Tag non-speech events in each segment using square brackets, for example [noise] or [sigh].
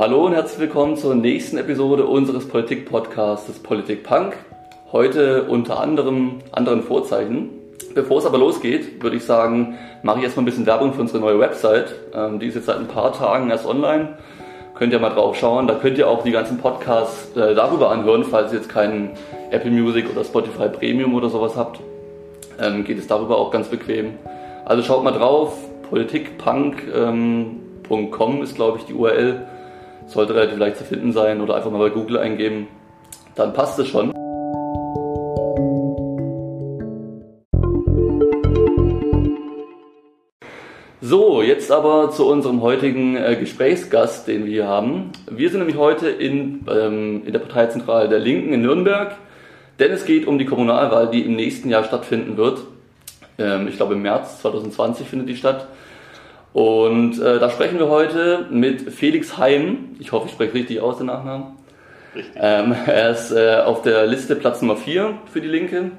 hallo und herzlich willkommen zur nächsten Episode unseres Politik-Podcasts Politik Punk. Heute unter anderem anderen Vorzeichen. Bevor es aber losgeht, würde ich sagen, mache ich erstmal ein bisschen Werbung für unsere neue Website. Ähm, die ist jetzt seit ein paar Tagen erst online. Könnt ihr mal drauf schauen. Da könnt ihr auch die ganzen Podcasts äh, darüber anhören, falls ihr jetzt keinen Apple Music oder Spotify Premium oder sowas habt. Ähm, geht es darüber auch ganz bequem. Also schaut mal drauf. Politikpunk.com ähm, ist, glaube ich, die URL. Sollte relativ leicht zu finden sein oder einfach mal bei Google eingeben. Dann passt es schon. So, jetzt aber zu unserem heutigen äh, Gesprächsgast, den wir hier haben. Wir sind nämlich heute in, ähm, in der Parteizentrale der Linken in Nürnberg, denn es geht um die Kommunalwahl, die im nächsten Jahr stattfinden wird. Ähm, ich glaube im März 2020 findet die statt. Und äh, da sprechen wir heute mit Felix Heim. Ich hoffe, ich spreche richtig aus den Nachnamen. Richtig. Ähm, er ist äh, auf der Liste Platz Nummer 4 für die Linke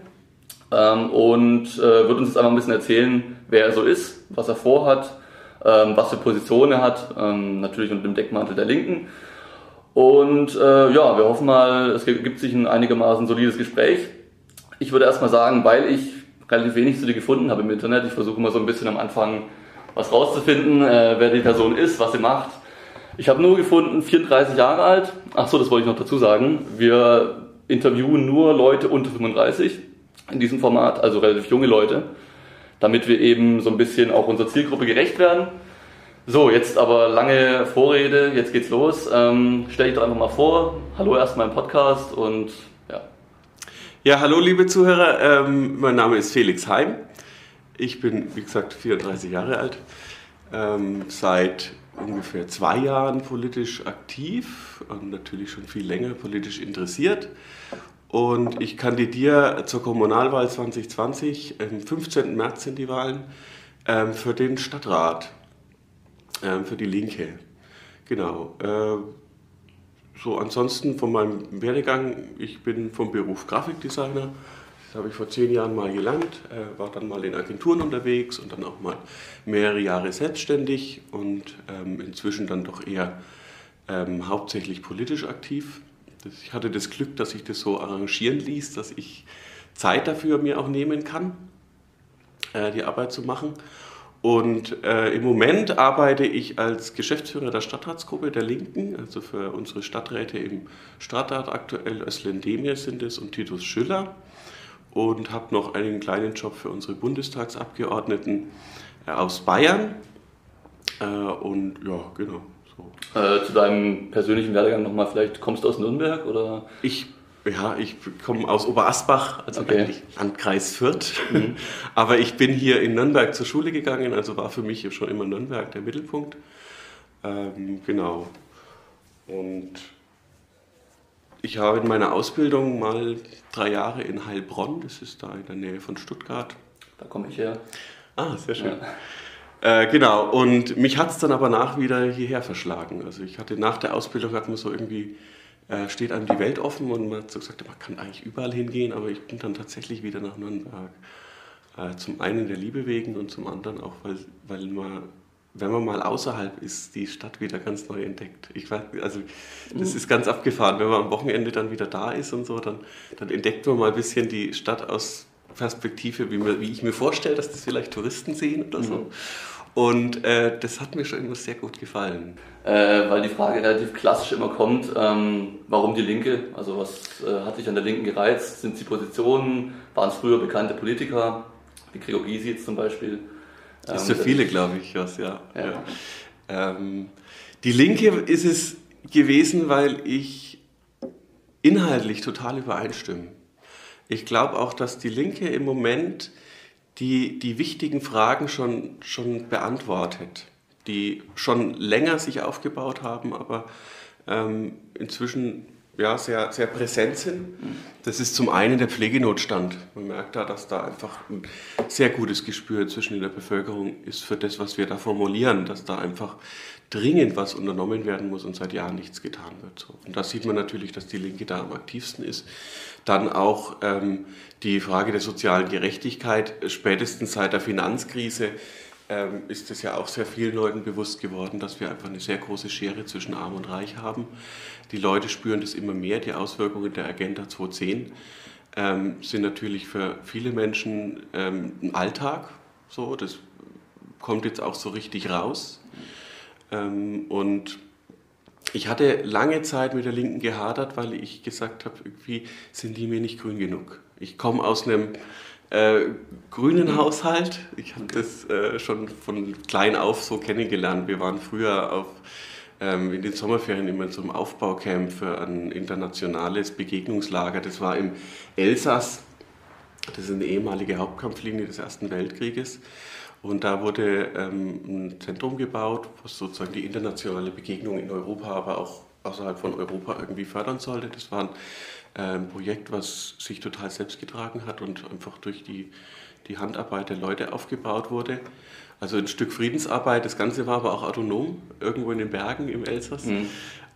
ähm, und äh, wird uns jetzt einfach ein bisschen erzählen, wer er so ist, was er vorhat, ähm, was für Positionen er hat, ähm, natürlich unter dem Deckmantel der Linken. Und äh, ja, wir hoffen mal, es gibt sich ein einigermaßen solides Gespräch. Ich würde erstmal sagen, weil ich relativ wenig zu dir gefunden habe im Internet, ich versuche mal so ein bisschen am Anfang was rauszufinden, äh, wer die Person ist, was sie macht. Ich habe nur gefunden, 34 Jahre alt. Ach so, das wollte ich noch dazu sagen. Wir interviewen nur Leute unter 35 in diesem Format, also relativ junge Leute, damit wir eben so ein bisschen auch unserer Zielgruppe gerecht werden. So, jetzt aber lange Vorrede, jetzt geht's los. Ähm, stell dich doch einfach mal vor. Hallo erstmal im Podcast und ja. Ja, hallo liebe Zuhörer, ähm, mein Name ist Felix Heim. Ich bin, wie gesagt, 34 Jahre alt, ähm, seit ungefähr zwei Jahren politisch aktiv und natürlich schon viel länger politisch interessiert. Und ich kandidiere zur Kommunalwahl 2020, am 15. März sind die Wahlen, ähm, für den Stadtrat, ähm, für die Linke. Genau. Äh, so, ansonsten von meinem Werdegang, ich bin vom Beruf Grafikdesigner das habe ich vor zehn Jahren mal gelernt, äh, war dann mal in Agenturen unterwegs und dann auch mal mehrere Jahre selbstständig und ähm, inzwischen dann doch eher ähm, hauptsächlich politisch aktiv. Ich hatte das Glück, dass ich das so arrangieren ließ, dass ich Zeit dafür mir auch nehmen kann, äh, die Arbeit zu machen. Und äh, im Moment arbeite ich als Geschäftsführer der Stadtratsgruppe der Linken, also für unsere Stadträte im Stadtrat aktuell, Özlem Demir sind es und Titus Schüller und habe noch einen kleinen Job für unsere Bundestagsabgeordneten äh, aus Bayern. Äh, und ja, genau. So. Äh, zu deinem persönlichen Werdegang nochmal, vielleicht kommst du aus Nürnberg oder? Ich, ja, ich komme aus Oberasbach, also okay. eigentlich Landkreis Fürth. Mhm. [laughs] Aber ich bin hier in Nürnberg zur Schule gegangen, also war für mich schon immer Nürnberg der Mittelpunkt. Ähm, genau. Und ich habe in meiner Ausbildung mal drei Jahre in Heilbronn, das ist da in der Nähe von Stuttgart. Da komme ich her. Ah, sehr schön. Ja. Äh, genau, und mich hat es dann aber nach wieder hierher verschlagen. Also ich hatte nach der Ausbildung, hat man so irgendwie, äh, steht einem die Welt offen und man hat so gesagt, man kann eigentlich überall hingehen, aber ich bin dann tatsächlich wieder nach Nürnberg. Äh, zum einen der Liebe wegen und zum anderen auch, weil, weil man wenn man mal außerhalb ist, die Stadt wieder ganz neu entdeckt. Ich weiß, also das mhm. ist ganz abgefahren. Wenn man am Wochenende dann wieder da ist und so, dann, dann entdeckt man mal ein bisschen die Stadt aus Perspektive, wie, man, wie ich mir vorstelle, dass das vielleicht Touristen sehen oder so. Mhm. Und äh, das hat mir schon immer sehr gut gefallen. Äh, weil die Frage relativ klassisch immer kommt, ähm, warum die Linke? Also was äh, hat dich an der Linken gereizt? Sind sie Positionen? Waren es früher bekannte Politiker? Wie Gregor Gysi jetzt zum Beispiel? Das ist für ähm, viele, glaube ich, was, ja. ja. Ähm, die Linke ist es gewesen, weil ich inhaltlich total übereinstimme. Ich glaube auch, dass die Linke im Moment die, die wichtigen Fragen schon, schon beantwortet, die schon länger sich aufgebaut haben, aber ähm, inzwischen ja, sehr, sehr präsent sind. Das ist zum einen der Pflegenotstand. Man merkt da, dass da einfach ein sehr gutes Gespür zwischen der Bevölkerung ist für das, was wir da formulieren, dass da einfach dringend was unternommen werden muss und seit Jahren nichts getan wird. Und da sieht man natürlich, dass die Linke da am aktivsten ist. Dann auch ähm, die Frage der sozialen Gerechtigkeit, spätestens seit der Finanzkrise ähm, ist es ja auch sehr vielen Leuten bewusst geworden, dass wir einfach eine sehr große Schere zwischen Arm und Reich haben. Die Leute spüren das immer mehr, die Auswirkungen der Agenda 2010 ähm, sind natürlich für viele Menschen ähm, ein Alltag. So, das kommt jetzt auch so richtig raus. Ähm, und ich hatte lange Zeit mit der Linken gehadert, weil ich gesagt habe, irgendwie sind die mir nicht grün genug. Ich komme aus einem äh, grünen Haushalt. Ich habe das äh, schon von klein auf so kennengelernt. Wir waren früher auf, ähm, in den Sommerferien immer einem Aufbaucamp für ein internationales Begegnungslager. Das war im Elsass. Das ist eine ehemalige Hauptkampflinie des Ersten Weltkrieges. Und da wurde ähm, ein Zentrum gebaut, was sozusagen die internationale Begegnung in Europa, aber auch außerhalb von Europa irgendwie fördern sollte. Das war ein Projekt, was sich total selbst getragen hat und einfach durch die, die Handarbeit der Leute aufgebaut wurde. Also ein Stück Friedensarbeit, das Ganze war aber auch autonom, irgendwo in den Bergen im Elsass. Mhm.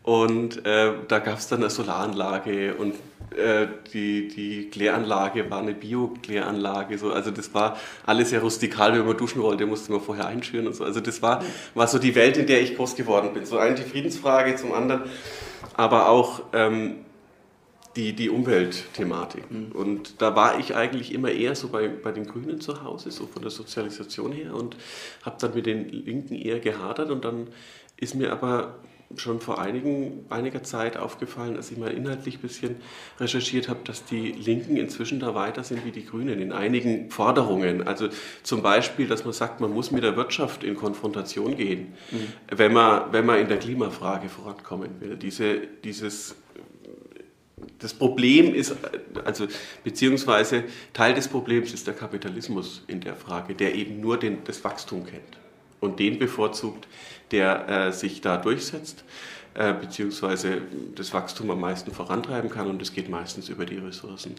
Und äh, da gab es dann eine Solaranlage und äh, die, die Kläranlage war eine Bio-Kläranlage. So. Also das war alles sehr rustikal, wenn man duschen wollte, musste man vorher einschüren und so. Also das war, war so die Welt, in der ich groß geworden bin. So eine die Friedensfrage, zum anderen aber auch ähm, die, die Umweltthematik. Mhm. Und da war ich eigentlich immer eher so bei, bei den Grünen zu Hause, so von der Sozialisation her und habe dann mit den Linken eher gehadert und dann ist mir aber schon vor einigen, einiger Zeit aufgefallen, als ich mal inhaltlich ein bisschen recherchiert habe, dass die Linken inzwischen da weiter sind wie die Grünen in einigen Forderungen. Also zum Beispiel, dass man sagt, man muss mit der Wirtschaft in Konfrontation gehen, mhm. wenn, man, wenn man in der Klimafrage vorankommen will. Diese, dieses das Problem ist, also beziehungsweise Teil des Problems ist der Kapitalismus in der Frage, der eben nur den, das Wachstum kennt und den bevorzugt, der äh, sich da durchsetzt, äh, beziehungsweise das Wachstum am meisten vorantreiben kann und das geht meistens über die Ressourcen.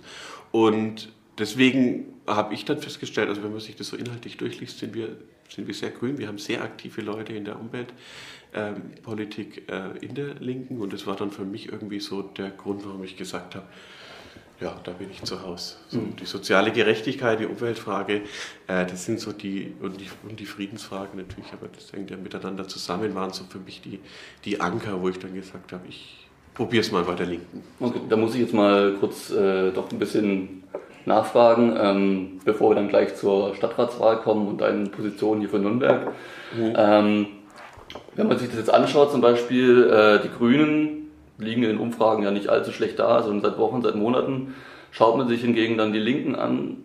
Und deswegen habe ich dann festgestellt, also wenn man sich das so inhaltlich durchliest, sind wir, sind wir sehr grün. Wir haben sehr aktive Leute in der Umweltpolitik ähm, äh, in der Linken und das war dann für mich irgendwie so der Grund, warum ich gesagt habe, ja, da bin ich zu Hause. So, mhm. Die soziale Gerechtigkeit, die Umweltfrage, äh, das sind so die und, die, und die Friedensfrage natürlich, aber das hängt ja miteinander zusammen, waren so für mich die, die Anker, wo ich dann gesagt habe, ich probiere es mal bei der Linken. Okay, da muss ich jetzt mal kurz äh, doch ein bisschen nachfragen, ähm, bevor wir dann gleich zur Stadtratswahl kommen und deinen Positionen hier für Nürnberg. Mhm. Ähm, wenn man sich das jetzt anschaut, zum Beispiel äh, die Grünen liegen in den Umfragen ja nicht allzu schlecht da, sondern seit Wochen, seit Monaten. Schaut man sich hingegen dann die Linken an,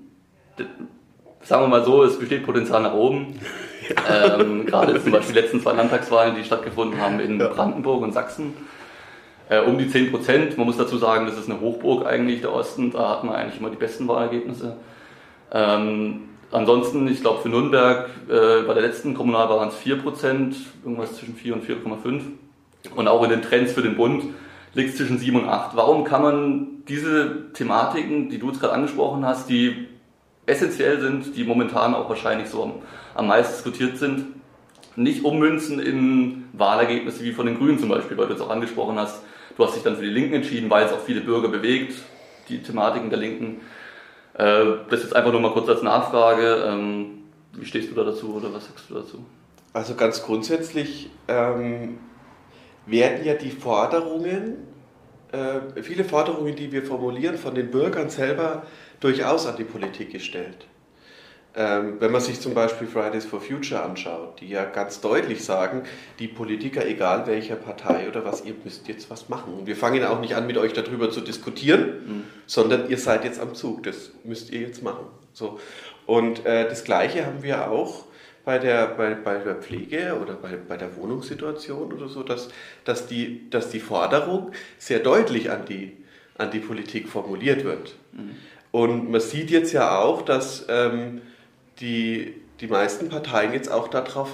sagen wir mal so, es besteht Potenzial nach oben. [laughs] ähm, gerade zum Beispiel die letzten zwei Landtagswahlen, die stattgefunden haben in ja. Brandenburg und Sachsen äh, um die 10 Prozent. Man muss dazu sagen, das ist eine Hochburg eigentlich, der Osten. Da hat man eigentlich immer die besten Wahlergebnisse. Ähm, ansonsten, ich glaube, für Nürnberg äh, bei der letzten Kommunalwahl waren es 4 Prozent, irgendwas zwischen 4 und 4,5. Und auch in den Trends für den Bund liegt es zwischen 7 und 8. Warum kann man diese Thematiken, die du jetzt gerade angesprochen hast, die essentiell sind, die momentan auch wahrscheinlich so am, am meisten diskutiert sind, nicht ummünzen in Wahlergebnisse wie von den Grünen zum Beispiel, weil du es auch angesprochen hast, Du hast dich dann für die Linken entschieden, weil es auch viele Bürger bewegt, die Thematiken der Linken. Äh, das jetzt einfach nur mal kurz als Nachfrage. Ähm, wie stehst du da dazu oder was sagst du dazu? Also ganz grundsätzlich ähm, werden ja die Forderungen, äh, viele Forderungen, die wir formulieren, von den Bürgern selber durchaus an die Politik gestellt. Ähm, wenn man sich zum Beispiel Fridays for Future anschaut, die ja ganz deutlich sagen, die Politiker, egal welcher Partei oder was, ihr müsst jetzt was machen. Und wir fangen auch nicht an, mit euch darüber zu diskutieren, mhm. sondern ihr seid jetzt am Zug, das müsst ihr jetzt machen. So. Und äh, das Gleiche haben wir auch bei der, bei, bei der Pflege oder bei, bei der Wohnungssituation oder so, dass, dass, die, dass die Forderung sehr deutlich an die, an die Politik formuliert wird. Mhm. Und man sieht jetzt ja auch, dass... Ähm, die, die meisten Parteien jetzt auch darauf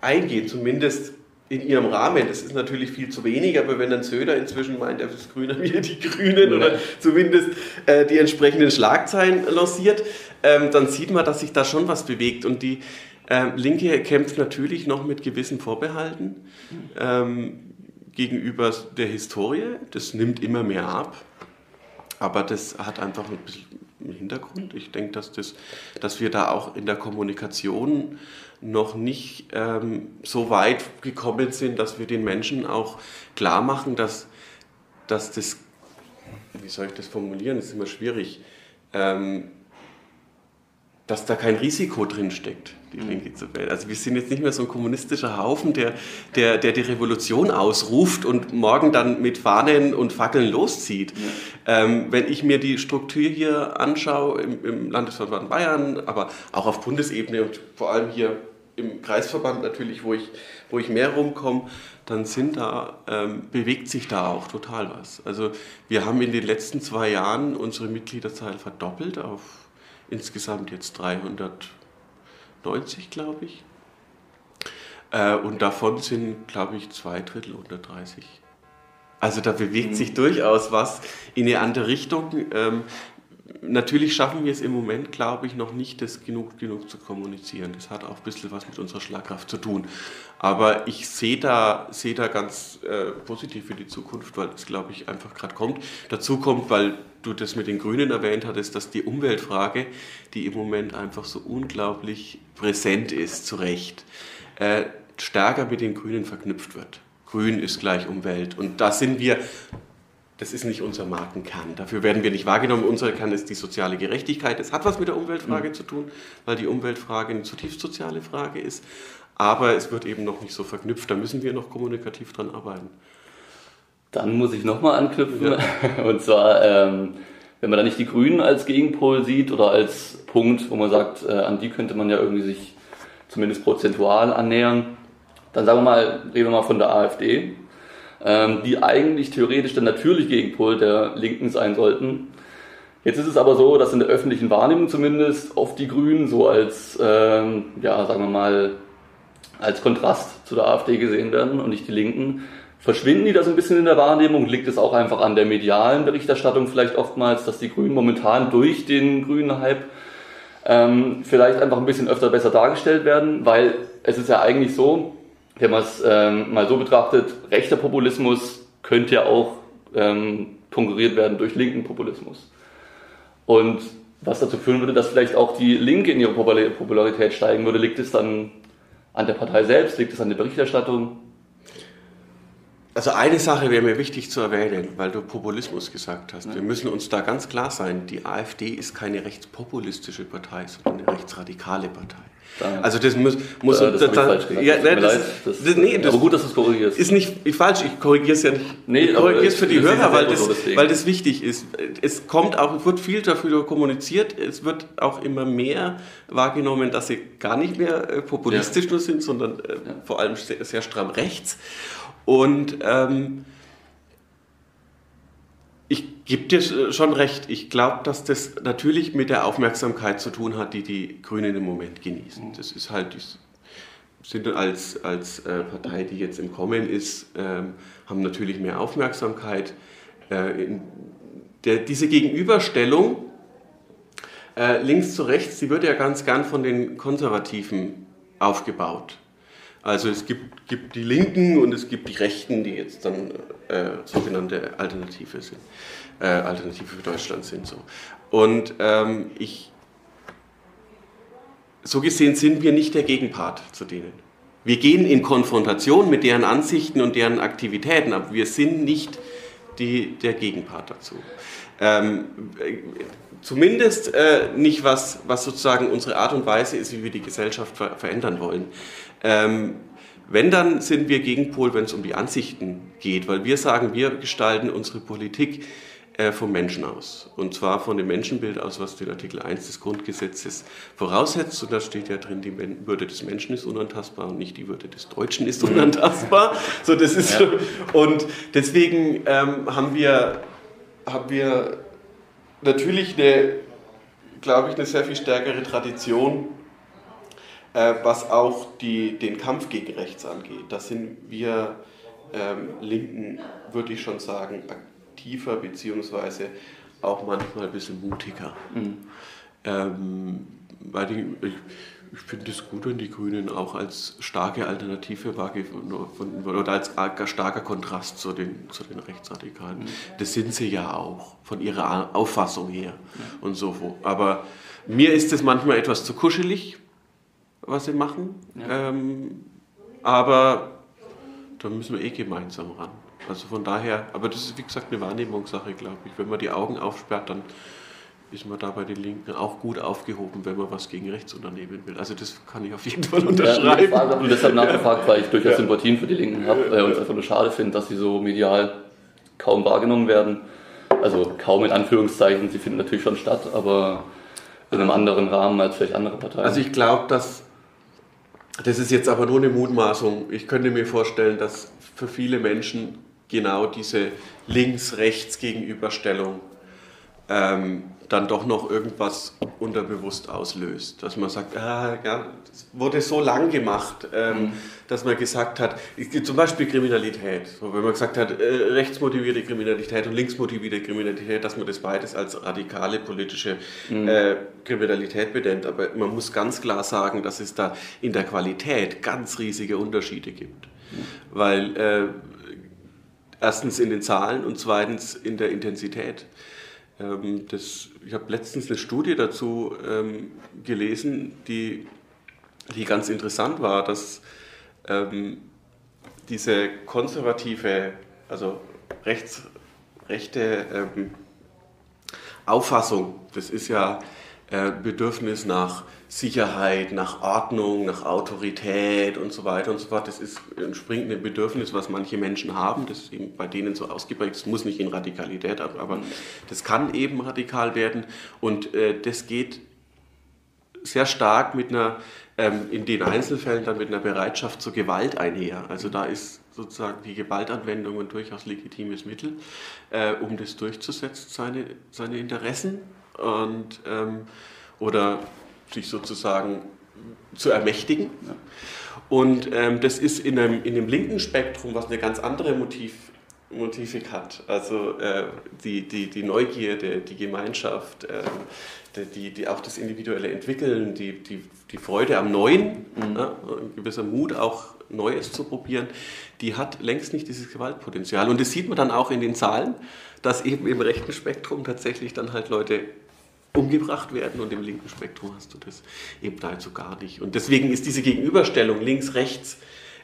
eingehen, zumindest in ihrem Rahmen. Das ist natürlich viel zu wenig, aber wenn dann Söder inzwischen meint, er ist grüner [laughs] wie die Grünen oder zumindest äh, die entsprechenden Schlagzeilen lanciert, ähm, dann sieht man, dass sich da schon was bewegt. Und die ähm, Linke kämpft natürlich noch mit gewissen Vorbehalten ähm, gegenüber der Historie. Das nimmt immer mehr ab. Aber das hat einfach ein bisschen im Hintergrund. Ich denke, dass, das, dass wir da auch in der Kommunikation noch nicht ähm, so weit gekommen sind, dass wir den Menschen auch klar machen, dass, dass das, wie soll ich das formulieren, das ist immer schwierig, ähm, dass da kein Risiko drin steckt, die mhm. Linke zu wählen. Also wir sind jetzt nicht mehr so ein kommunistischer Haufen, der, der, der die Revolution ausruft und morgen dann mit Fahnen und Fackeln loszieht. Ja. Ähm, wenn ich mir die Struktur hier anschaue im, im Landesverband Bayern, aber auch auf Bundesebene und vor allem hier im Kreisverband natürlich, wo ich, wo ich mehr rumkomme, dann sind da, ähm, bewegt sich da auch total was. Also wir haben in den letzten zwei Jahren unsere Mitgliederzahl verdoppelt auf insgesamt jetzt 390, glaube ich. Äh, und davon sind, glaube ich, zwei Drittel unter 30. Also da bewegt mhm. sich durchaus was in eine andere Richtung. Ähm, natürlich schaffen wir es im Moment, glaube ich, noch nicht, das genug, genug zu kommunizieren. Das hat auch ein bisschen was mit unserer Schlagkraft zu tun. Aber ich sehe da, sehe da ganz äh, positiv für die Zukunft, weil es, glaube ich, einfach gerade kommt. Dazu kommt, weil du das mit den Grünen erwähnt hattest, dass die Umweltfrage, die im Moment einfach so unglaublich präsent ist, zu Recht, äh, stärker mit den Grünen verknüpft wird. Grün ist gleich Umwelt. Und da sind wir das ist nicht unser Markenkern. Dafür werden wir nicht wahrgenommen. Unser Kern ist die soziale Gerechtigkeit. Es hat was mit der Umweltfrage mhm. zu tun, weil die Umweltfrage eine zutiefst soziale Frage ist. Aber es wird eben noch nicht so verknüpft. Da müssen wir noch kommunikativ dran arbeiten. Dann muss ich nochmal anknüpfen. Ja. [laughs] Und zwar, ähm, wenn man da nicht die Grünen als Gegenpol sieht oder als Punkt, wo man sagt, äh, an die könnte man ja irgendwie sich zumindest prozentual annähern, dann sagen wir mal, reden wir mal von der AfD ähm, die eigentlich theoretisch der natürliche Gegenpol der Linken sein sollten. Jetzt ist es aber so, dass in der öffentlichen Wahrnehmung zumindest oft die Grünen so als, ähm, ja, sagen wir mal, als Kontrast zu der AfD gesehen werden und nicht die Linken. Verschwinden die da so ein bisschen in der Wahrnehmung? Liegt es auch einfach an der medialen Berichterstattung vielleicht oftmals, dass die Grünen momentan durch den grünen Hype ähm, vielleicht einfach ein bisschen öfter besser dargestellt werden? Weil es ist ja eigentlich so, wenn man es ähm, mal so betrachtet, rechter Populismus könnte ja auch ähm, konkurriert werden durch linken Populismus. Und was dazu führen würde, dass vielleicht auch die Linke in ihrer Popularität steigen würde, liegt es dann an der Partei selbst, liegt es an der Berichterstattung? Also eine Sache wäre mir wichtig zu erwähnen, weil du Populismus gesagt hast. Wir müssen uns da ganz klar sein, die AfD ist keine rechtspopulistische Partei, sondern eine rechtsradikale Partei. Da. Also das muss, muss äh, das da, falsch Ja, ne, das, das, das, nee, das, aber gut, dass du es korrigierst. Ist nicht falsch, ich korrigiere es ja nicht. Nee, ich korrigiere es für die Hörer, weil das, weil das wichtig ist. Es kommt auch, es wird viel dafür kommuniziert, es wird auch immer mehr wahrgenommen, dass sie gar nicht mehr äh, populistisch ja. nur sind, sondern äh, ja. vor allem sehr, sehr stramm rechts. Und ähm, ich gebe dir schon recht. Ich glaube, dass das natürlich mit der Aufmerksamkeit zu tun hat, die die Grünen im Moment genießen. Das ist halt, die sind als, als äh, Partei, die jetzt im Kommen ist, ähm, haben natürlich mehr Aufmerksamkeit. Äh, der, diese Gegenüberstellung äh, links zu rechts, die wird ja ganz gern von den Konservativen aufgebaut. Also es gibt, gibt die Linken und es gibt die Rechten, die jetzt dann äh, sogenannte Alternative sind, äh, Alternative für Deutschland sind. So. Und ähm, ich, so gesehen sind wir nicht der Gegenpart zu denen. Wir gehen in Konfrontation mit deren Ansichten und deren Aktivitäten, aber wir sind nicht die, der Gegenpart dazu. Ähm, zumindest äh, nicht was, was sozusagen unsere Art und Weise ist, wie wir die Gesellschaft ver verändern wollen. Ähm, wenn, dann sind wir Gegenpol, wenn es um die Ansichten geht, weil wir sagen, wir gestalten unsere Politik äh, vom Menschen aus. Und zwar von dem Menschenbild aus, was den Artikel 1 des Grundgesetzes voraussetzt. Und da steht ja drin, die Würde des Menschen ist unantastbar und nicht die Würde des Deutschen ist [laughs] unantastbar. So, das ist ja. Und deswegen ähm, haben, wir, haben wir natürlich eine, glaube ich, eine sehr viel stärkere Tradition äh, was auch die, den Kampf gegen rechts angeht. Da sind wir ähm, Linken, würde ich schon sagen, aktiver beziehungsweise auch manchmal ein bisschen mutiger. Mhm. Ähm, weil die, ich, Ich finde es gut, wenn die Grünen auch als starke Alternative wahrgefunden werden oder als starker Kontrast zu den, zu den Rechtsradikalen. Das sind sie ja auch, von ihrer Auffassung her und so. Aber mir ist es manchmal etwas zu kuschelig, was sie machen. Ja. Ähm, aber da müssen wir eh gemeinsam ran. Also von daher, aber das ist wie gesagt eine Wahrnehmungssache, glaube ich. Wenn man die Augen aufsperrt, dann ist man da bei den Linken auch gut aufgehoben, wenn man was gegen rechts unternehmen will. Also das kann ich auf jeden Fall unterschreiben. Ja, und deshalb nachgefragt, weil ich durchaus ja. Sympathien für die Linken habe äh, und es einfach nur schade finde, dass sie so medial kaum wahrgenommen werden. Also kaum in Anführungszeichen, sie finden natürlich schon statt, aber in einem anderen Rahmen als vielleicht andere Parteien. Also ich glaube, dass das ist jetzt aber nur eine Mutmaßung. Ich könnte mir vorstellen, dass für viele Menschen genau diese Links-Rechts-Gegenüberstellung ähm, dann doch noch irgendwas unterbewusst auslöst. Dass man sagt, ah, ja, das wurde so lang gemacht, ähm, mhm. dass man gesagt hat, zum Beispiel Kriminalität, so, wenn man gesagt hat, äh, rechtsmotivierte Kriminalität und linksmotivierte Kriminalität, dass man das beides als radikale politische mhm. äh, Kriminalität benennt. Aber man muss ganz klar sagen, dass es da in der Qualität ganz riesige Unterschiede gibt. Mhm. Weil äh, erstens in den Zahlen und zweitens in der Intensität. Ähm, das, ich habe letztens eine Studie dazu ähm, gelesen, die, die ganz interessant war, dass ähm, diese konservative, also rechts, rechte ähm, Auffassung, das ist ja äh, Bedürfnis nach Sicherheit, nach Ordnung, nach Autorität und so weiter und so fort. Das ist entspringt ein Bedürfnis, was manche Menschen haben. Das ist eben bei denen so ausgeprägt. Das muss nicht in Radikalität, aber das kann eben radikal werden. Und äh, das geht sehr stark mit einer, ähm, in den Einzelfällen dann mit einer Bereitschaft zur Gewalt einher. Also da ist sozusagen die Gewaltanwendung ein durchaus legitimes Mittel, äh, um das durchzusetzen, seine, seine Interessen. Und, ähm, oder sich sozusagen zu ermächtigen. Und ähm, das ist in einem, in einem linken Spektrum, was eine ganz andere Motiv, Motivik hat. Also äh, die, die, die Neugierde, die Gemeinschaft, äh, die, die, auch das individuelle Entwickeln, die, die, die Freude am Neuen, mhm. ne, ein gewisser Mut auch Neues zu probieren, die hat längst nicht dieses Gewaltpotenzial. Und das sieht man dann auch in den Zahlen, dass eben im rechten Spektrum tatsächlich dann halt Leute umgebracht werden und im linken Spektrum hast du das eben nahezu gar nicht. Und deswegen ist diese Gegenüberstellung links-rechts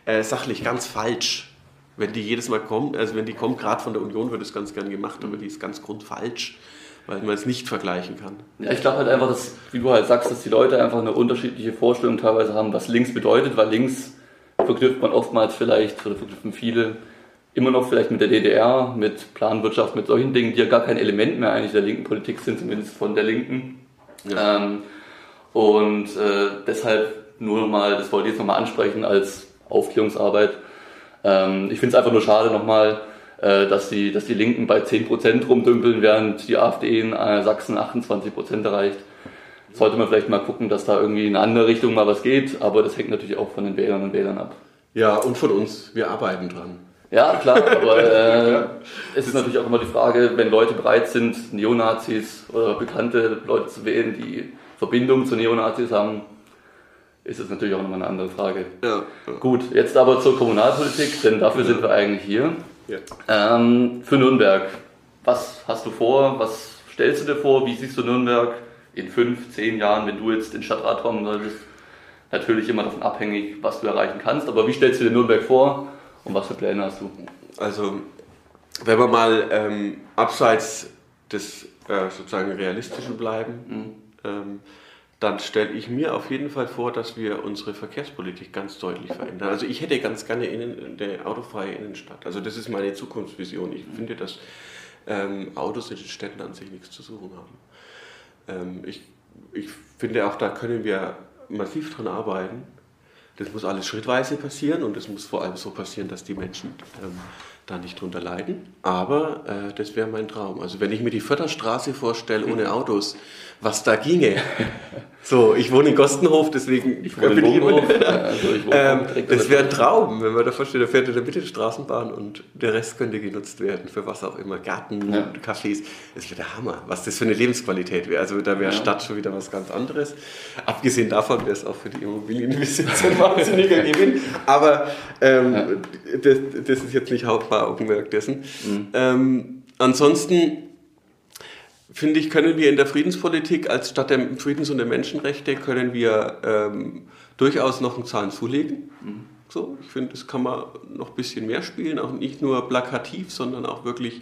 äh, sachlich ganz falsch. Wenn die jedes Mal kommen, also wenn die kommt, gerade von der Union wird es ganz gern gemacht, aber die ist ganz grundfalsch, weil man es nicht vergleichen kann. Ja, ich glaube halt einfach, dass, wie du halt sagst, dass die Leute einfach eine unterschiedliche Vorstellung teilweise haben, was links bedeutet, weil links verknüpft man oftmals vielleicht, oder verknüpfen viele, immer noch vielleicht mit der DDR, mit Planwirtschaft, mit solchen Dingen, die ja gar kein Element mehr eigentlich der linken Politik sind, zumindest von der Linken. Ja. Ähm, und äh, deshalb nur nochmal, das wollte ich jetzt nochmal ansprechen als Aufklärungsarbeit. Ähm, ich finde es einfach nur schade nochmal, äh, dass, die, dass die Linken bei 10% rumdümpeln, während die AfD in äh, Sachsen 28% erreicht. Sollte man vielleicht mal gucken, dass da irgendwie in eine andere Richtung mal was geht, aber das hängt natürlich auch von den Wählern und Wählern ab. Ja, und von uns. Wir arbeiten dran. Ja, klar, aber [laughs] äh, es ist natürlich auch immer die Frage, wenn Leute bereit sind, Neonazis oder bekannte Leute zu wählen, die Verbindungen zu Neonazis haben, ist es natürlich auch nochmal eine andere Frage. Ja, ja. Gut, jetzt aber zur Kommunalpolitik, denn dafür sind wir eigentlich hier. Ähm, für Nürnberg, was hast du vor? Was stellst du dir vor? Wie siehst du Nürnberg in fünf, zehn Jahren, wenn du jetzt in Stadtrat kommen solltest? Natürlich immer davon abhängig, was du erreichen kannst, aber wie stellst du dir Nürnberg vor? Und was für Pläne hast du? Also, wenn wir mal ähm, abseits des äh, sozusagen realistischen bleiben, mhm. ähm, dann stelle ich mir auf jeden Fall vor, dass wir unsere Verkehrspolitik ganz deutlich verändern. Also ich hätte ganz gerne innen, eine autofreie Innenstadt. Also das ist meine Zukunftsvision. Ich mhm. finde, dass ähm, Autos in den Städten an sich nichts zu suchen haben. Ähm, ich, ich finde auch, da können wir massiv dran arbeiten. Das muss alles schrittweise passieren und es muss vor allem so passieren, dass die Menschen ähm, da nicht drunter leiden. Aber äh, das wäre mein Traum. Also wenn ich mir die Förderstraße vorstelle ohne Autos, was da ginge. [laughs] So, ich wohne in Gostenhof, deswegen ich wohne in Bogenhof. [laughs] Also ähm, das wäre ein Traum, wenn man da vorstellt, da fährt in der Mitte die Straßenbahn und der Rest könnte genutzt werden für was auch immer, Garten, ja. Cafés. Das wäre der Hammer, was das für eine Lebensqualität wäre. Also da wäre ja. Stadt schon wieder was ganz anderes. Abgesehen davon wäre es auch für die Immobilienbesitzer ein wahnsinniger [laughs] Gewinn. Aber ähm, ja. das, das, ist jetzt nicht Hauptaugenmerk dessen. Mhm. Ähm, ansonsten finde ich, können wir in der Friedenspolitik als statt der Friedens- und der Menschenrechte können wir ähm, durchaus noch einen Zahn zulegen. Mhm. So, ich finde, das kann man noch ein bisschen mehr spielen, auch nicht nur plakativ, sondern auch wirklich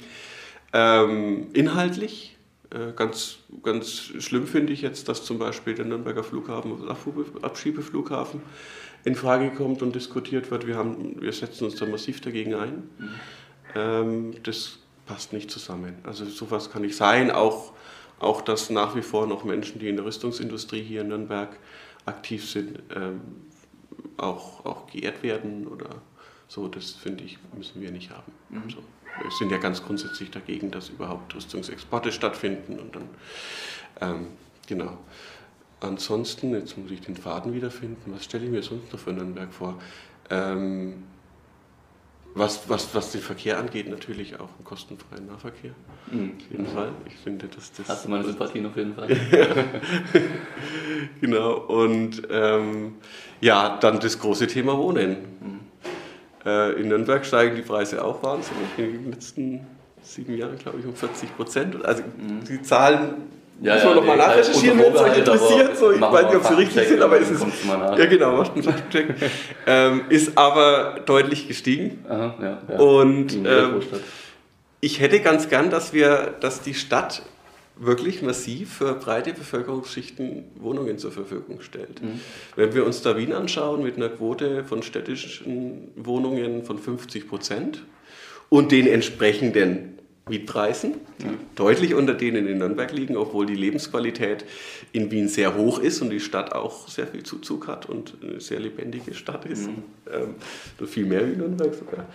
ähm, inhaltlich. Äh, ganz, ganz schlimm finde ich jetzt, dass zum Beispiel der Nürnberger Flughafen, Abschiebeflughafen in Frage kommt und diskutiert wird. Wir, haben, wir setzen uns da massiv dagegen ein. Mhm. Ähm, das passt nicht zusammen. Also sowas kann nicht sein. Auch, auch dass nach wie vor noch Menschen, die in der Rüstungsindustrie hier in Nürnberg aktiv sind, ähm, auch, auch geehrt werden oder so, das finde ich, müssen wir nicht haben. Mhm. So. Wir sind ja ganz grundsätzlich dagegen, dass überhaupt Rüstungsexporte stattfinden und dann, ähm, genau. Ansonsten, jetzt muss ich den Faden wiederfinden, was stelle ich mir sonst noch für Nürnberg vor? Ähm, was, was, was den Verkehr angeht, natürlich auch einen kostenfreien Nahverkehr. Mhm. Auf jeden Fall. Ich finde, dass das. Hast du meine Sympathien auf jeden Fall. [laughs] genau. Und ähm, ja, dann das große Thema Wohnen. Mhm. Äh, in Nürnberg steigen die Preise auch wahnsinnig. In den letzten sieben Jahren, glaube ich, um 40 Prozent. Also mhm. die Zahlen ja, Muss man ja, nochmal nachrecherchieren, wenn es euch interessiert. So, ich weiß nicht, ob sie richtig sind, aber ist es. Ja, genau, macht einen Faktcheck. ähm, ist aber deutlich gestiegen. Aha, ja, ja. Und ähm, ich hätte ganz gern, dass wir, dass die Stadt wirklich massiv für breite Bevölkerungsschichten Wohnungen zur Verfügung stellt. Mhm. Wenn wir uns da Wien anschauen mit einer Quote von städtischen Wohnungen von 50 Prozent und den entsprechenden Mietpreisen, die ja. deutlich unter denen in Nürnberg liegen, obwohl die Lebensqualität in Wien sehr hoch ist und die Stadt auch sehr viel Zuzug hat und eine sehr lebendige Stadt ist. Mhm. Ähm, viel mehr wie Nürnberg sogar.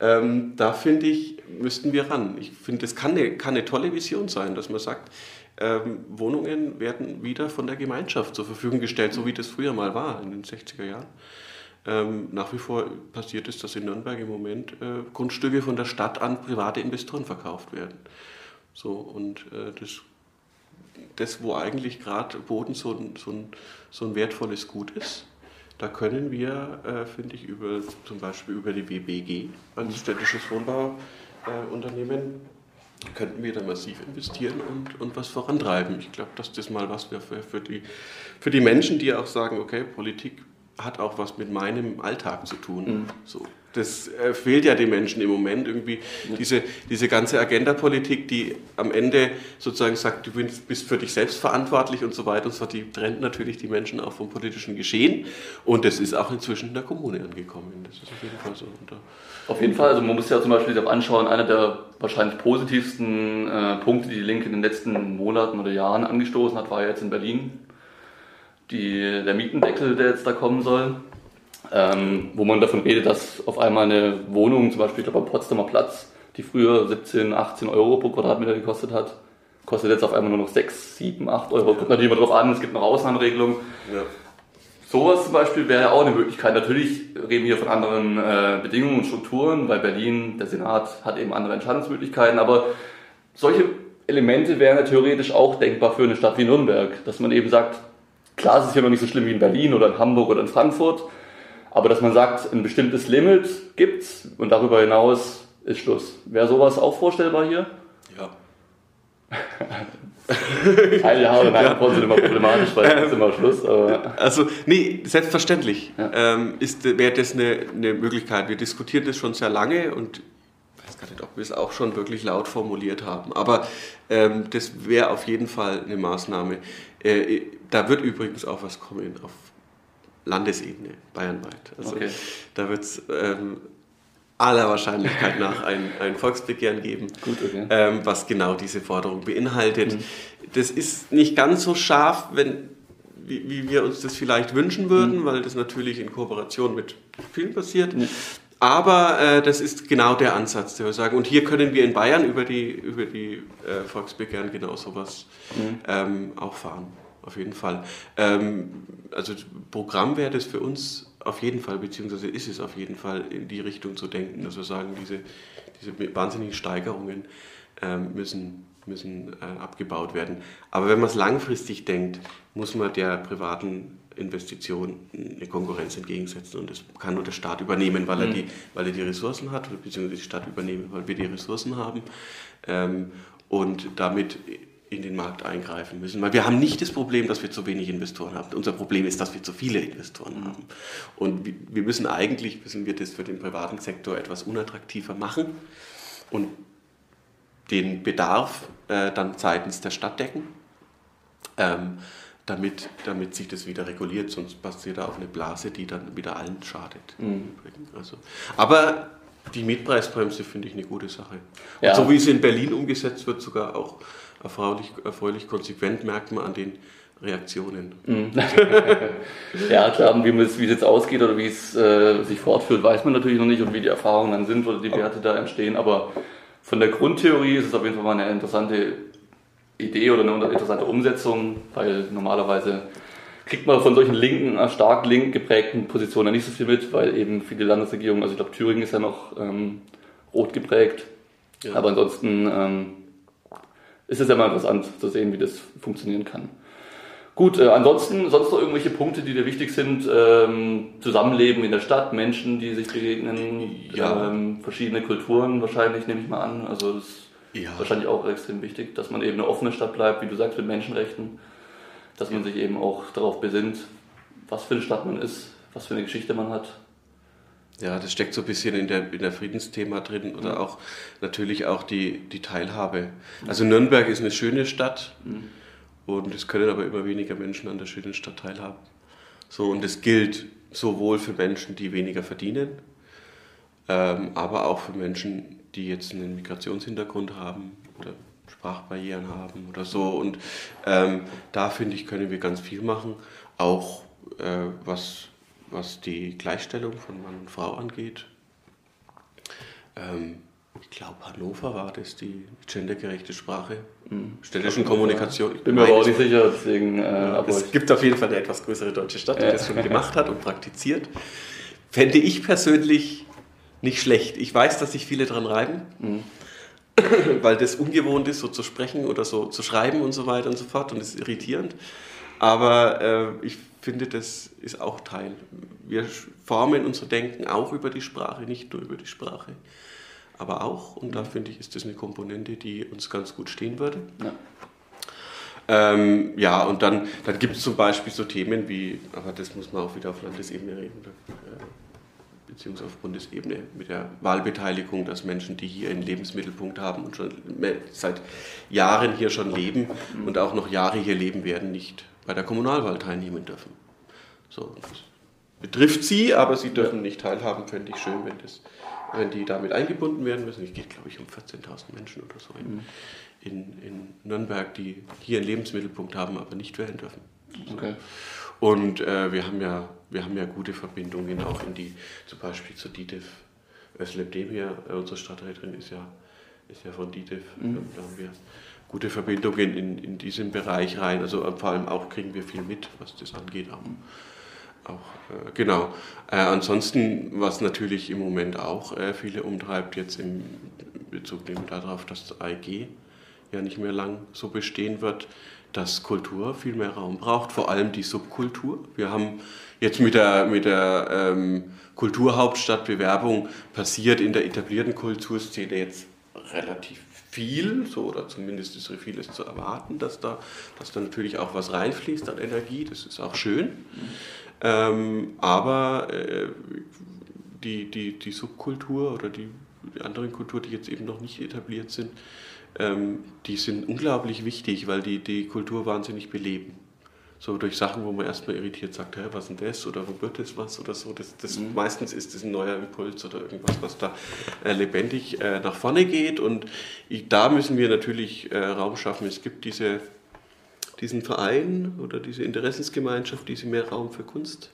Ähm, da finde ich, müssten wir ran. Ich finde, das kann eine, kann eine tolle Vision sein, dass man sagt, ähm, Wohnungen werden wieder von der Gemeinschaft zur Verfügung gestellt, so wie das früher mal war in den 60er Jahren. Ähm, nach wie vor passiert es, dass in Nürnberg im Moment äh, Grundstücke von der Stadt an private Investoren verkauft werden. So, und äh, das, das, wo eigentlich gerade Boden so, so, ein, so ein wertvolles Gut ist, da können wir, äh, finde ich, über, zum Beispiel über die WBG als städtisches Wohnbauunternehmen, könnten wir da massiv investieren und, und was vorantreiben. Ich glaube, dass das mal was wäre für, für, die, für die Menschen, die auch sagen, okay, Politik hat auch was mit meinem Alltag zu tun. Mhm. So. Das äh, fehlt ja den Menschen im Moment irgendwie. Ja. Diese, diese ganze Agenda-Politik, die am Ende sozusagen sagt, du bist für dich selbst verantwortlich und so weiter und so fort, die trennt natürlich die Menschen auch vom politischen Geschehen. Und das ist auch inzwischen in der Kommune angekommen. Das ist auf jeden Fall so. Auf jeden Fall, also man muss ja zum Beispiel sich auch anschauen, einer der wahrscheinlich positivsten äh, Punkte, die die Linke in den letzten Monaten oder Jahren angestoßen hat, war ja jetzt in Berlin die, der Mietendeckel, der jetzt da kommen soll, ähm, wo man davon redet, dass auf einmal eine Wohnung, zum Beispiel ich glaube am Potsdamer Platz, die früher 17, 18 Euro pro Quadratmeter gekostet hat, kostet jetzt auf einmal nur noch 6, 7, 8 Euro. Kommt natürlich immer drauf an, es gibt noch Ausnahmeregelungen. Ja. Sowas zum Beispiel wäre ja auch eine Möglichkeit. Natürlich reden wir hier von anderen äh, Bedingungen und Strukturen, weil Berlin, der Senat hat eben andere Entscheidungsmöglichkeiten, aber solche Elemente wären ja theoretisch auch denkbar für eine Stadt wie Nürnberg, dass man eben sagt, Klar, es ist ja noch nicht so schlimm wie in Berlin oder in Hamburg oder in Frankfurt, aber dass man sagt, ein bestimmtes Limit gibt's und darüber hinaus ist Schluss. Wäre sowas auch vorstellbar hier? Ja. Ein Jahr oder nein, ja. sind immer problematisch, weil es ist immer Schluss. Aber. Also, nee, selbstverständlich ja. ähm, wäre das eine, eine Möglichkeit. Wir diskutieren das schon sehr lange und ich weiß gar nicht, ob wir es auch schon wirklich laut formuliert haben. Aber ähm, das wäre auf jeden Fall eine Maßnahme. Äh, da wird übrigens auch was kommen auf Landesebene, bayernweit. Also okay. da wird es ähm, aller Wahrscheinlichkeit [laughs] nach ein, ein Volksbegehren geben, Gut, okay. ähm, was genau diese Forderung beinhaltet. Mhm. Das ist nicht ganz so scharf, wenn, wie, wie wir uns das vielleicht wünschen würden, mhm. weil das natürlich in Kooperation mit vielen passiert. Mhm. aber äh, das ist genau der Ansatz, der wir sagen. Und hier können wir in Bayern über die, über die äh, Volksbegehren genau sowas mhm. ähm, auch fahren. Auf jeden Fall. Ähm, also Programm wäre das für uns auf jeden Fall, beziehungsweise ist es auf jeden Fall in die Richtung zu denken, dass wir sagen, diese, diese wahnsinnigen Steigerungen ähm, müssen, müssen äh, abgebaut werden. Aber wenn man es langfristig denkt, muss man der privaten Investition eine Konkurrenz entgegensetzen und das kann nur der Staat übernehmen, weil, er, mhm. die, weil er die Ressourcen hat, beziehungsweise die Stadt übernehmen, weil wir die Ressourcen haben ähm, und damit in den Markt eingreifen müssen. Weil wir haben nicht das Problem, dass wir zu wenig Investoren haben. Unser Problem ist, dass wir zu viele Investoren mhm. haben. Und wir müssen eigentlich, müssen wir das für den privaten Sektor etwas unattraktiver machen und den Bedarf äh, dann seitens der Stadt decken. Ähm, damit, damit sich das wieder reguliert, sonst passiert da auch eine Blase, die dann wieder allen schadet. Mhm. Also, aber die Mietpreisbremse finde ich eine gute Sache. Ja. So wie sie in Berlin umgesetzt wird, sogar auch erfreulich, erfreulich konsequent, merkt man an den Reaktionen. Mhm. [laughs] ja, klar, wie, es, wie es jetzt ausgeht oder wie es äh, sich fortführt, weiß man natürlich noch nicht und wie die Erfahrungen dann sind oder die Werte da entstehen, aber von der Grundtheorie ist es auf jeden Fall mal eine interessante Idee oder eine interessante Umsetzung, weil normalerweise kriegt man von solchen linken, äh, stark link geprägten Positionen nicht so viel mit, weil eben viele Landesregierungen, also ich glaube Thüringen ist ja noch ähm, rot geprägt, ja. aber ansonsten ähm, ist es ja mal interessant zu sehen, wie das funktionieren kann. Gut, äh, ansonsten sonst noch irgendwelche Punkte, die dir wichtig sind? Ähm, Zusammenleben in der Stadt, Menschen, die sich begegnen, ja. ähm, verschiedene Kulturen wahrscheinlich, nehme ich mal an. Also das ja. Wahrscheinlich auch extrem wichtig, dass man eben eine offene Stadt bleibt, wie du sagst, mit Menschenrechten. Dass man sich eben auch darauf besinnt, was für eine Stadt man ist, was für eine Geschichte man hat. Ja, das steckt so ein bisschen in der, in der Friedensthema drin oder mhm. auch natürlich auch die, die Teilhabe. Also Nürnberg ist eine schöne Stadt mhm. und es können aber immer weniger Menschen an der schönen Stadt teilhaben. So, und das gilt sowohl für Menschen, die weniger verdienen, ähm, aber auch für Menschen, die jetzt einen Migrationshintergrund haben oder Sprachbarrieren haben oder so. Und ähm, da finde ich, können wir ganz viel machen, auch äh, was, was die Gleichstellung von Mann und Frau angeht. Ähm, ich glaube, Hannover war das, die gendergerechte Sprache, mhm. städtischen Kommunikation. Ich bin mir aber auch nicht sicher, deswegen. Äh, ja, es gibt auf jeden Fall eine etwas größere deutsche Stadt, die ja. das schon gemacht hat und praktiziert. Fände ich persönlich nicht schlecht. Ich weiß, dass sich viele dran reiben, mhm. [coughs] weil das ungewohnt ist, so zu sprechen oder so zu schreiben und so weiter und so fort und es ist irritierend. Aber äh, ich finde, das ist auch Teil. Wir formen unser Denken auch über die Sprache, nicht nur über die Sprache, aber auch. Und da finde ich, ist das eine Komponente, die uns ganz gut stehen würde. Ja. Ähm, ja, und dann, dann gibt es zum Beispiel so Themen wie, aber das muss man auch wieder auf Landesebene reden, äh, beziehungsweise auf Bundesebene mit der Wahlbeteiligung, dass Menschen, die hier einen Lebensmittelpunkt haben und schon seit Jahren hier schon leben und auch noch Jahre hier leben werden, nicht bei der Kommunalwahl teilnehmen dürfen. So, das betrifft sie, aber sie dürfen nicht teilhaben, fände ich schön, wenn, das, wenn die damit eingebunden werden müssen. Es geht, glaube ich, um 14.000 Menschen oder so in, in, in, Nürnberg, die hier einen Lebensmittelpunkt haben, aber nicht wählen dürfen. Okay. Und äh, wir, haben ja, wir haben ja gute Verbindungen auch in die, zum Beispiel zur DITIF. Özlem Demir, äh, unsere Stadträtin, ist ja, ist ja von DITIF. Mhm. Da haben wir gute Verbindungen in, in diesen Bereich rein. Also äh, vor allem auch kriegen wir viel mit, was das angeht. Auch, auch äh, genau. Äh, ansonsten, was natürlich im Moment auch äh, viele umtreibt, jetzt im Bezug darauf, dass das AEG ja nicht mehr lang so bestehen wird, dass Kultur viel mehr Raum braucht, vor allem die Subkultur. Wir haben jetzt mit der, mit der ähm, Kulturhauptstadtbewerbung passiert in der etablierten Kulturszene jetzt relativ viel, so, oder zumindest ist vieles zu erwarten, dass da, dass da natürlich auch was reinfließt an Energie, das ist auch schön. Ähm, aber äh, die, die, die Subkultur oder die, die anderen Kulturen, die jetzt eben noch nicht etabliert sind, ähm, die sind unglaublich wichtig, weil die die Kultur wahnsinnig beleben. So durch Sachen, wo man erstmal irritiert sagt, Hä, was ist denn das oder wo wird das was oder so. Das, das mhm. Meistens ist das ein neuer Impuls oder irgendwas, was da äh, lebendig äh, nach vorne geht. Und ich, da müssen wir natürlich äh, Raum schaffen. Es gibt diese, diesen Verein oder diese Interessensgemeinschaft, diese mehr Raum für Kunst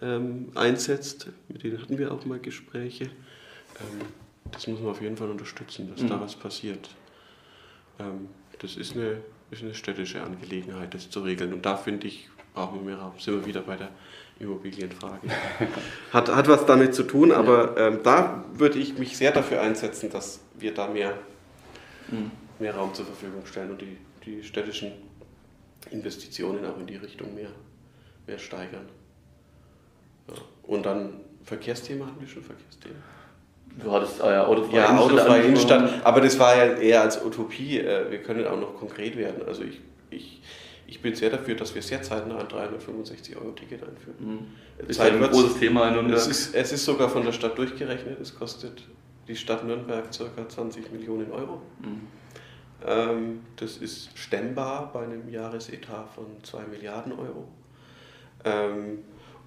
ähm, einsetzt. Mit denen hatten wir auch mal Gespräche. Ähm, das muss man auf jeden Fall unterstützen, dass mhm. da was passiert. Ähm, das ist eine, ist eine städtische Angelegenheit, das zu regeln. Und da finde ich, brauchen wir mehr Raum. Sind wir wieder bei der Immobilienfrage. [laughs] hat, hat was damit zu tun, aber ähm, da würde ich mich sehr dafür einsetzen, dass wir da mehr, mhm. mehr Raum zur Verfügung stellen und die, die städtischen Investitionen auch in die Richtung mehr, mehr steigern. Ja. Und dann Verkehrsthema, hatten wir schon Verkehrsthema? Du hattest äh, autofreie ja, Innenstadt. autofreie Innenstadt, aber das war ja eher als Utopie. Äh, wir können auch noch konkret werden. Also ich, ich, ich bin sehr dafür, dass wir sehr zeitnah ein 365-Euro-Ticket einführen. Mhm. Ist ein großes Thema in Nürnberg. Es ist, es ist sogar von der Stadt durchgerechnet. Es kostet die Stadt Nürnberg ca. 20 Millionen Euro. Mhm. Ähm, das ist stemmbar bei einem Jahresetat von 2 Milliarden Euro. Ähm,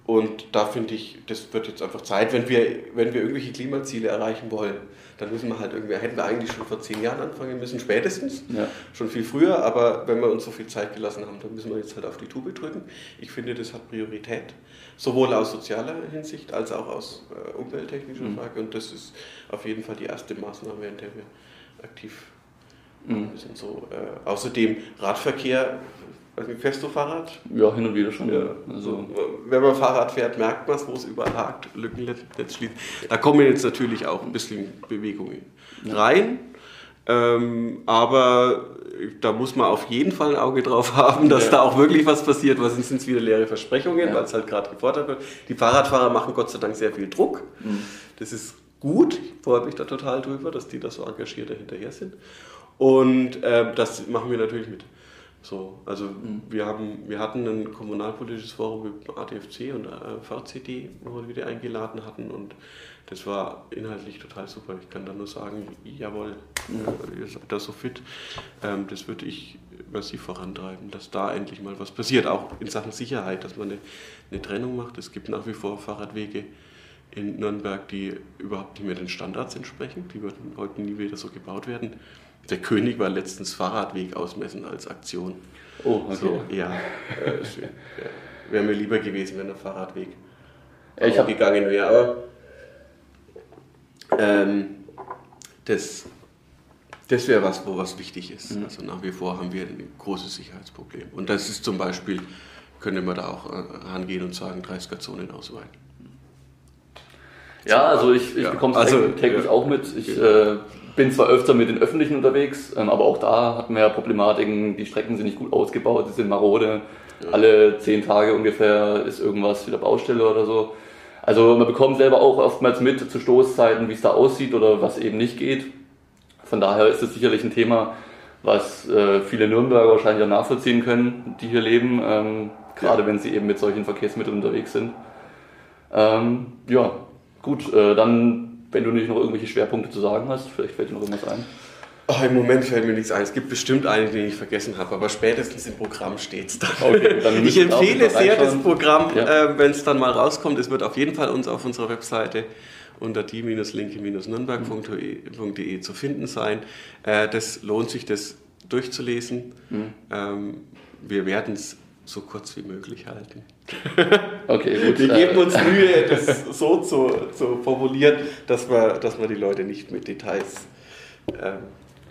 und da finde ich, das wird jetzt einfach Zeit, wenn wir, wenn wir irgendwelche Klimaziele erreichen wollen, dann müssen wir halt irgendwie, hätten wir eigentlich schon vor zehn Jahren anfangen müssen, spätestens, ja. schon viel früher, aber wenn wir uns so viel Zeit gelassen haben, dann müssen wir jetzt halt auf die Tube drücken. Ich finde, das hat Priorität, sowohl aus sozialer Hinsicht als auch aus äh, umwelttechnischer mhm. Frage und das ist auf jeden Fall die erste Maßnahme, in der wir aktiv mhm. sind. So, äh, außerdem Radverkehr also fährst du Fahrrad? Ja, hin und wieder schon. Ja. Also, wenn man Fahrrad fährt, merkt man es, wo es überall hakt, Lücken schließt. Da kommen jetzt natürlich auch ein bisschen Bewegungen rein. Ähm, aber da muss man auf jeden Fall ein Auge drauf haben, dass ja. da auch wirklich was passiert. Was sind es wieder leere Versprechungen, ja. weil es halt gerade gefordert wird. Die Fahrradfahrer machen Gott sei Dank sehr viel Druck. Mhm. Das ist gut. Ich freue mich da total drüber, dass die da so engagiert hinterher sind. Und äh, das machen wir natürlich mit. So, also mhm. wir, haben, wir hatten ein kommunalpolitisches Forum mit ADFC und äh, VCD, wo wir wieder eingeladen hatten und das war inhaltlich total super. Ich kann da nur sagen, jawohl, mhm. äh, ihr seid da so fit. Ähm, das würde ich massiv vorantreiben, dass da endlich mal was passiert, auch in Sachen Sicherheit, dass man eine, eine Trennung macht. Es gibt nach wie vor Fahrradwege in Nürnberg, die überhaupt nicht mehr den Standards entsprechen. Die würden heute nie wieder so gebaut werden. Der König war letztens Fahrradweg ausmessen als Aktion. Oh, okay. So, ja, äh, ja. wäre mir lieber gewesen, wenn der Fahrradweg ich gegangen wäre. Aber ähm, das, das wäre was, wo was wichtig ist. Mhm. Also nach wie vor haben wir ein großes Sicherheitsproblem. Und das ist zum Beispiel, könnte man da auch äh, angehen und sagen, 30er-Zonen ausweiten. Ja, also ich, ich ja. bekomme es also, täglich ja. auch mit. Ich äh, bin zwar öfter mit den Öffentlichen unterwegs, ähm, aber auch da hatten wir ja Problematiken. Die Strecken sind nicht gut ausgebaut, sie sind marode. Ja. Alle zehn Tage ungefähr ist irgendwas wieder Baustelle oder so. Also man bekommt selber auch oftmals mit zu Stoßzeiten, wie es da aussieht oder was eben nicht geht. Von daher ist es sicherlich ein Thema, was äh, viele Nürnberger wahrscheinlich auch nachvollziehen können, die hier leben, ähm, gerade ja. wenn sie eben mit solchen Verkehrsmitteln unterwegs sind. Ähm, ja, gut, äh, dann wenn du nicht noch irgendwelche Schwerpunkte zu sagen hast, vielleicht fällt dir noch irgendwas ein. Oh, Im Moment fällt mir nichts ein. Es gibt bestimmt einen, den ich vergessen habe, aber spätestens im Programm steht es da. Okay, [laughs] ich empfehle sehr das Programm, ja. äh, wenn es dann mal rauskommt. Es wird auf jeden Fall uns auf unserer Webseite unter die-linke-nürnberg.de zu finden sein. Äh, das lohnt sich, das durchzulesen. Mhm. Ähm, wir werden es so kurz wie möglich halten. [laughs] Okay, gut. Wir geben uns Mühe, [laughs] das so zu, zu formulieren, dass wir, dass wir die Leute nicht mit Details ähm,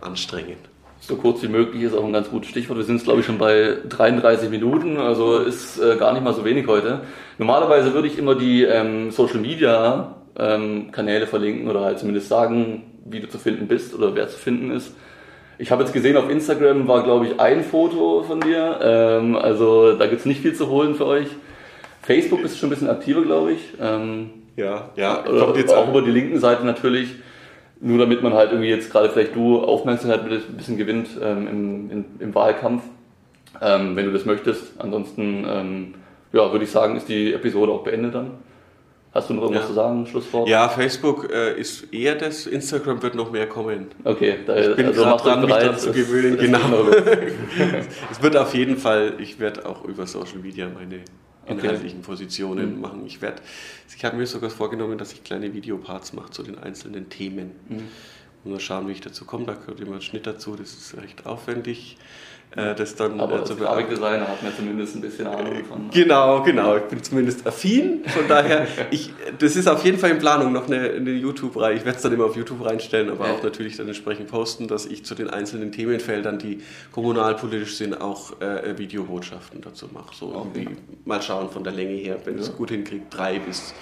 anstrengen. So kurz wie möglich ist auch ein ganz gutes Stichwort. Wir sind glaube ich, schon bei 33 Minuten, also ist äh, gar nicht mal so wenig heute. Normalerweise würde ich immer die ähm, Social Media ähm, Kanäle verlinken oder halt zumindest sagen, wie du zu finden bist oder wer zu finden ist. Ich habe jetzt gesehen, auf Instagram war, glaube ich, ein Foto von dir. Ähm, also da gibt es nicht viel zu holen für euch. Facebook bist du schon ein bisschen aktiver, glaube ich. Ähm, ja, ja. Kommt jetzt auch über die linken Seite natürlich. Nur damit man halt irgendwie jetzt gerade vielleicht du Aufmerksamkeit ein bisschen gewinnt ähm, im, in, im Wahlkampf. Ähm, wenn du das möchtest. Ansonsten, ähm, ja, würde ich sagen, ist die Episode auch beendet dann. Hast du noch irgendwas ja. zu sagen, Schlusswort? Ja, Facebook äh, ist eher das, Instagram wird noch mehr kommen. Okay, da, ich bin also dran, mich daran zu gewöhnen. Genau. [laughs] es wird auf jeden Fall, ich werde auch über Social Media meine inhaltlichen okay. Positionen mhm. machen. Ich werde, ich habe mir sogar vorgenommen, dass ich kleine Videoparts mache zu den einzelnen Themen. Mhm. Muss schauen, wie ich dazu komme. Da gehört immer ein Schnitt dazu, das ist recht aufwendig. Äh, das dann Aber äh, zu Grafikdesigner hat man zumindest ein bisschen Ahnung von. Genau, genau. Ich bin zumindest affin. Von daher, [laughs] ich, das ist auf jeden Fall in Planung noch eine, eine YouTube-Reihe. Ich werde es dann immer auf YouTube reinstellen, aber auch natürlich dann entsprechend posten, dass ich zu den einzelnen Themenfeldern, die kommunalpolitisch sind, auch äh, Videobotschaften dazu mache. So Okay. irgendwie mal schauen von der Länge her, wenn es Ja. gut hinkriegt, drei bis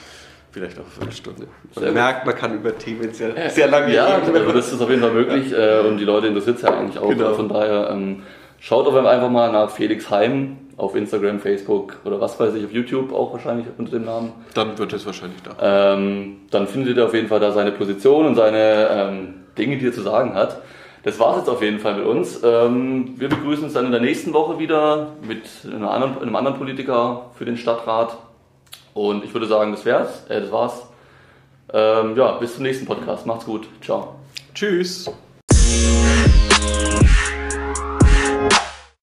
vielleicht auch eine Viertelstunde. Man merkt, man kann über Themen sehr, sehr lange Ja, reden. also das ist auf jeden Fall möglich äh, und die Leute interessiert es ja eigentlich auch. Genau. Von daher ähm, schaut doch einfach mal nach Felix Heim auf Instagram, Facebook oder was weiß ich, auf YouTube auch wahrscheinlich unter dem Namen. Dann wird es wahrscheinlich da. Ähm, dann findet ihr auf jeden Fall da seine Position und seine ähm, Dinge, die er zu sagen hat. Das war's jetzt auf jeden Fall mit uns. Ähm, wir begrüßen uns dann in der nächsten Woche wieder mit anderen, einem anderen Politiker für den Stadtrat. Und ich würde sagen, das wär's. Äh, das war's. Ähm, ja, bis zum nächsten Podcast. Macht's gut. Ciao. Tschüss.